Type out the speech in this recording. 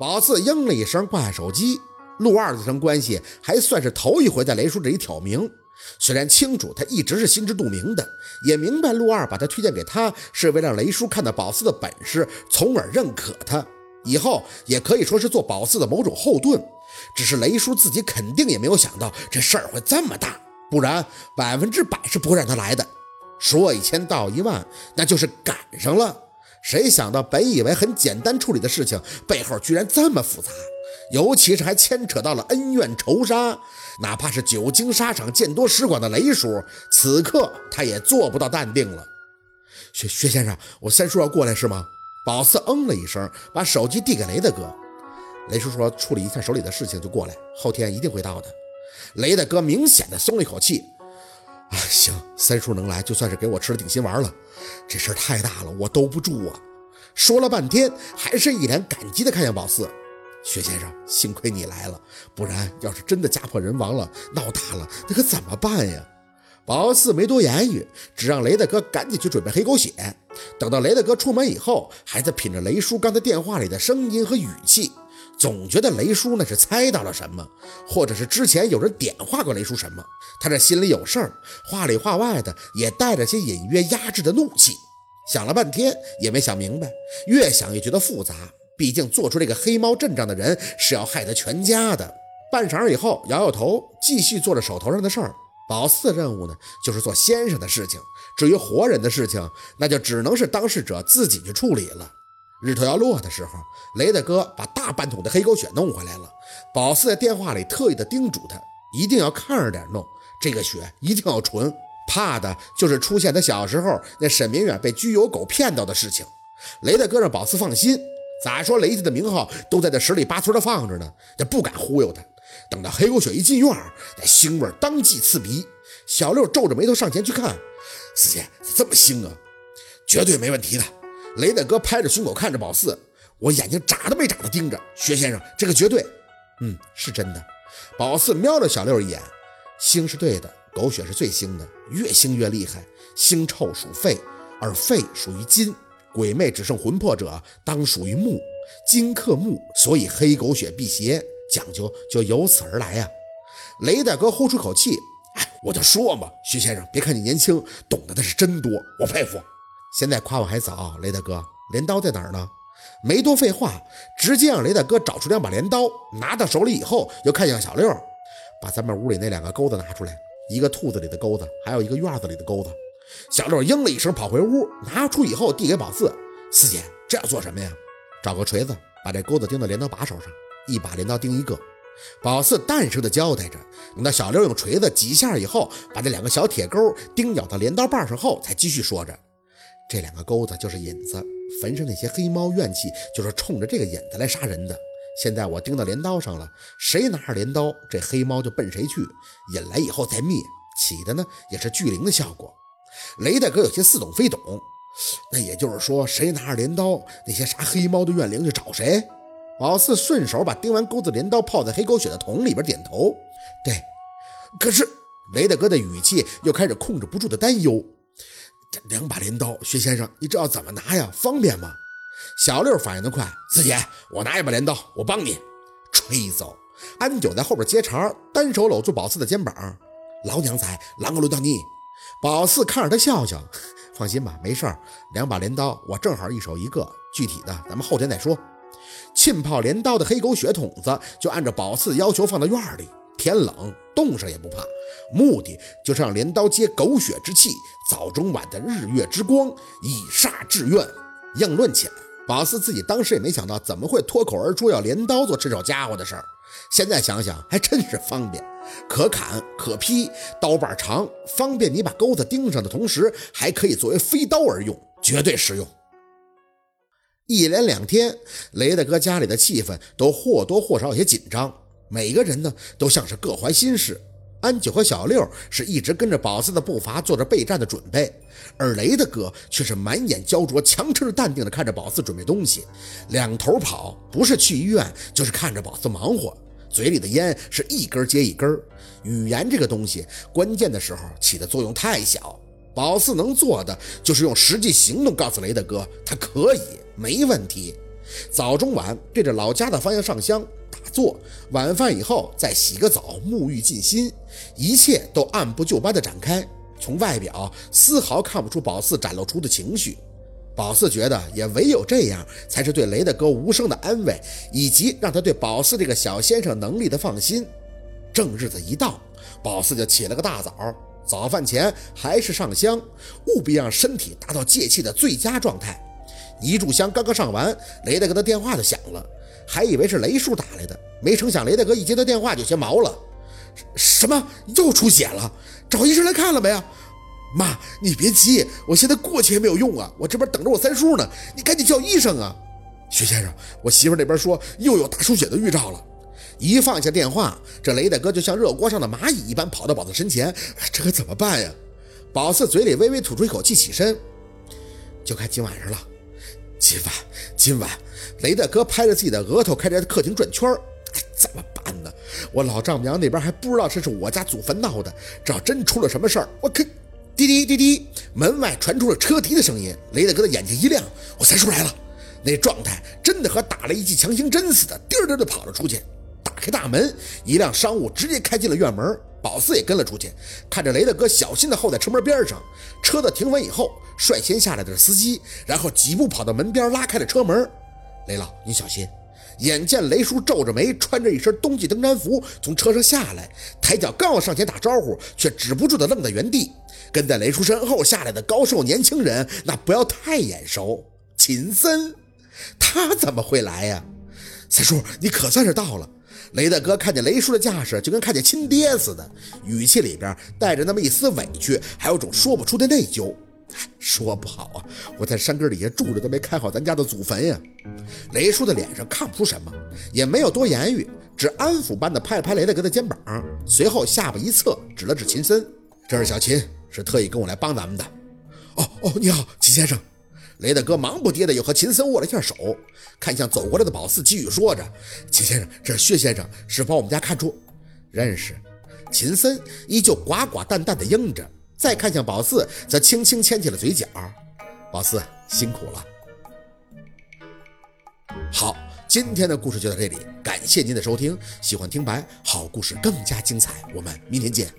宝四应了一声，挂下手机。陆二这层关系还算是头一回在雷叔这里挑明。虽然清楚他一直是心知肚明的，也明白陆二把他推荐给他是为了让雷叔看到宝四的本事，从而认可他，以后也可以说是做宝四的某种后盾。只是雷叔自己肯定也没有想到这事儿会这么大，不然百分之百是不会让他来的。说一千道一万，那就是赶上了。谁想到本以为很简单处理的事情，背后居然这么复杂，尤其是还牵扯到了恩怨仇杀。哪怕是久经沙场、见多识广的雷叔，此刻他也做不到淡定了。薛薛先生，我三叔要过来是吗？宝四嗯了一声，把手机递给雷大哥。雷叔说处理一下手里的事情就过来，后天一定会到的。雷大哥明显的松了一口气。啊，行，三叔能来，就算是给我吃了定心丸了。这事儿太大了，我兜不住啊。说了半天，还是一脸感激的看向宝四。薛先生，幸亏你来了，不然要是真的家破人亡了，闹大了，那可怎么办呀？宝四没多言语，只让雷大哥赶紧去准备黑狗血。等到雷大哥出门以后，还在品着雷叔刚才电话里的声音和语气。总觉得雷叔那是猜到了什么，或者是之前有人点化过雷叔什么，他这心里有事儿，话里话外的也带着些隐约压制的怒气。想了半天也没想明白，越想越觉得复杂。毕竟做出这个黑猫阵仗的人是要害他全家的。半晌以后，摇摇头，继续做着手头上的事儿。宝四的任务呢，就是做先生的事情。至于活人的事情，那就只能是当事者自己去处理了。日头要落的时候，雷大哥把大半桶的黑狗血弄回来了。宝四在电话里特意的叮嘱他，一定要看着点弄，这个血一定要纯，怕的就是出现他小时候那沈明远被拘油狗骗到的事情。雷大哥让宝四放心，咋说雷家的名号都在这十里八村的放着呢，这不敢忽悠他。等到黑狗血一进院，那腥味当即刺鼻。小六皱着眉头上前去看，四姐这么腥啊，绝对没问题的。雷大哥拍着胸口看着宝四，我眼睛眨都没眨的盯着薛先生，这个绝对，嗯，是真的。宝四瞄了小六一眼，腥是对的，狗血是最腥的，越腥越厉害。腥臭属肺，而肺属于金，鬼魅只剩魂魄者当属于木，金克木，所以黑狗血辟邪讲究就由此而来呀。雷大哥呼出口气，哎，我就说嘛，薛先生，别看你年轻，懂得的是真多，我佩服。现在夸我还早，雷大哥，镰刀在哪儿呢？没多废话，直接让雷大哥找出两把镰刀，拿到手里以后，又看向小六，把咱们屋里那两个钩子拿出来，一个兔子里的钩子，还有一个院子里的钩子。小六应了一声，跑回屋，拿出以后递给宝四，四姐，这要做什么呀？找个锤子，把这钩子钉到镰刀把手上，一把镰刀钉一个。宝四淡声的交代着，等到小六用锤子几下以后，把这两个小铁钩钉咬到镰刀把上后，才继续说着。这两个钩子就是引子，坟上那些黑猫怨气就是冲着这个引子来杀人的。现在我钉到镰刀上了，谁拿着镰刀，这黑猫就奔谁去，引来以后再灭，起的呢也是聚灵的效果。雷大哥有些似懂非懂，那也就是说，谁拿着镰刀，那些杀黑猫的怨灵就找谁。宝四顺手把钉完钩子镰刀泡在黑狗血的桶里边，点头，对。可是雷大哥的语气又开始控制不住的担忧。这两把镰刀，薛先生，你知道怎么拿呀？方便吗？小六反应得快，四姐，我拿一把镰刀，我帮你。吹走！安九在后边接茬，单手搂住宝四的肩膀。老娘才，啷个轮到你？宝四看着他笑笑，放心吧，没事儿。两把镰刀，我正好一手一个，具体的咱们后天再说。浸泡镰刀的黑狗血桶子，就按照宝四要求放到院里。天冷，冻上也不怕，目的就是让镰刀接狗血之气，早中晚的日月之光，以煞制怨。硬论起来，宝四自己当时也没想到怎么会脱口而出要镰刀做这手家伙的事儿。现在想想，还真是方便，可砍可劈，刀把长，方便你把钩子钉上的同时，还可以作为飞刀而用，绝对实用。一连两天，雷大哥家里的气氛都或多或少有些紧张。每个人呢，都像是各怀心事。安九和小六是一直跟着宝四的步伐做着备战的准备，而雷大哥却是满眼焦灼，强撑着淡定的看着宝四准备东西，两头跑，不是去医院，就是看着宝四忙活，嘴里的烟是一根接一根。语言这个东西，关键的时候起的作用太小，宝四能做的就是用实际行动告诉雷大哥，他可以，没问题。早中晚对着老家的方向上香打坐，晚饭以后再洗个澡，沐浴静心，一切都按部就班的展开。从外表丝毫看不出宝四展露出的情绪。宝四觉得，也唯有这样，才是对雷大哥无声的安慰，以及让他对宝四这个小先生能力的放心。正日子一到，宝四就起了个大早，早饭前还是上香，务必让身体达到借气的最佳状态。一炷香刚刚上完，雷大哥的电话就响了，还以为是雷叔打来的，没成想雷大哥一接到电话就先毛了：“什么？又出血了？找医生来看了没啊？”妈，你别急，我现在过去也没有用啊，我这边等着我三叔呢，你赶紧叫医生啊！徐先生，我媳妇那边说又有大出血的预兆了。一放下电话，这雷大哥就像热锅上的蚂蚁一般跑到宝四身前，这可怎么办呀？宝四嘴里微微吐出一口气，起身，就看今晚上了。今晚，今晚，雷大哥拍着自己的额头，开着客厅转圈怎么办呢？我老丈母娘那边还不知道这是我家祖坟闹的，这要真出了什么事儿，我可……滴滴滴滴，门外传出了车笛的声音。雷大哥的眼睛一亮，我三叔来了。那状态真的和打了一剂强心针似的，颠颠的跑了出去。打开大门，一辆商务直接开进了院门。宝四也跟了出去，看着雷大哥小心的候在车门边上。车子停稳以后，率先下来的是司机，然后几步跑到门边拉开了车门。雷老，你小心。眼见雷叔皱着眉，穿着一身冬季登山服从车上下来，抬脚刚要上前打招呼，却止不住的愣在原地。跟在雷叔身后下来的高瘦年轻人，那不要太眼熟。秦森，他怎么会来呀？三叔，你可算是到了。雷大哥看见雷叔的架势，就跟看见亲爹似的，语气里边带着那么一丝委屈，还有种说不出的内疚。说不好啊，我在山根底下住着，都没看好咱家的祖坟呀。雷叔的脸上看不出什么，也没有多言语，只安抚般的拍了拍雷大哥的肩膀，随后下巴一侧，指了指秦森：“这是小秦。”是特意跟我来帮咱们的，哦哦，你好，秦先生。雷大哥忙不迭的又和秦森握了一下手，看向走过来的宝四，继续说着：“秦先生，这是薛先生，是把我们家看出认识。”秦森依旧寡寡淡淡的应着，再看向宝四，则轻轻牵起了嘴角：“宝四辛苦了。”好，今天的故事就到这里，感谢您的收听。喜欢听白好故事更加精彩，我们明天见。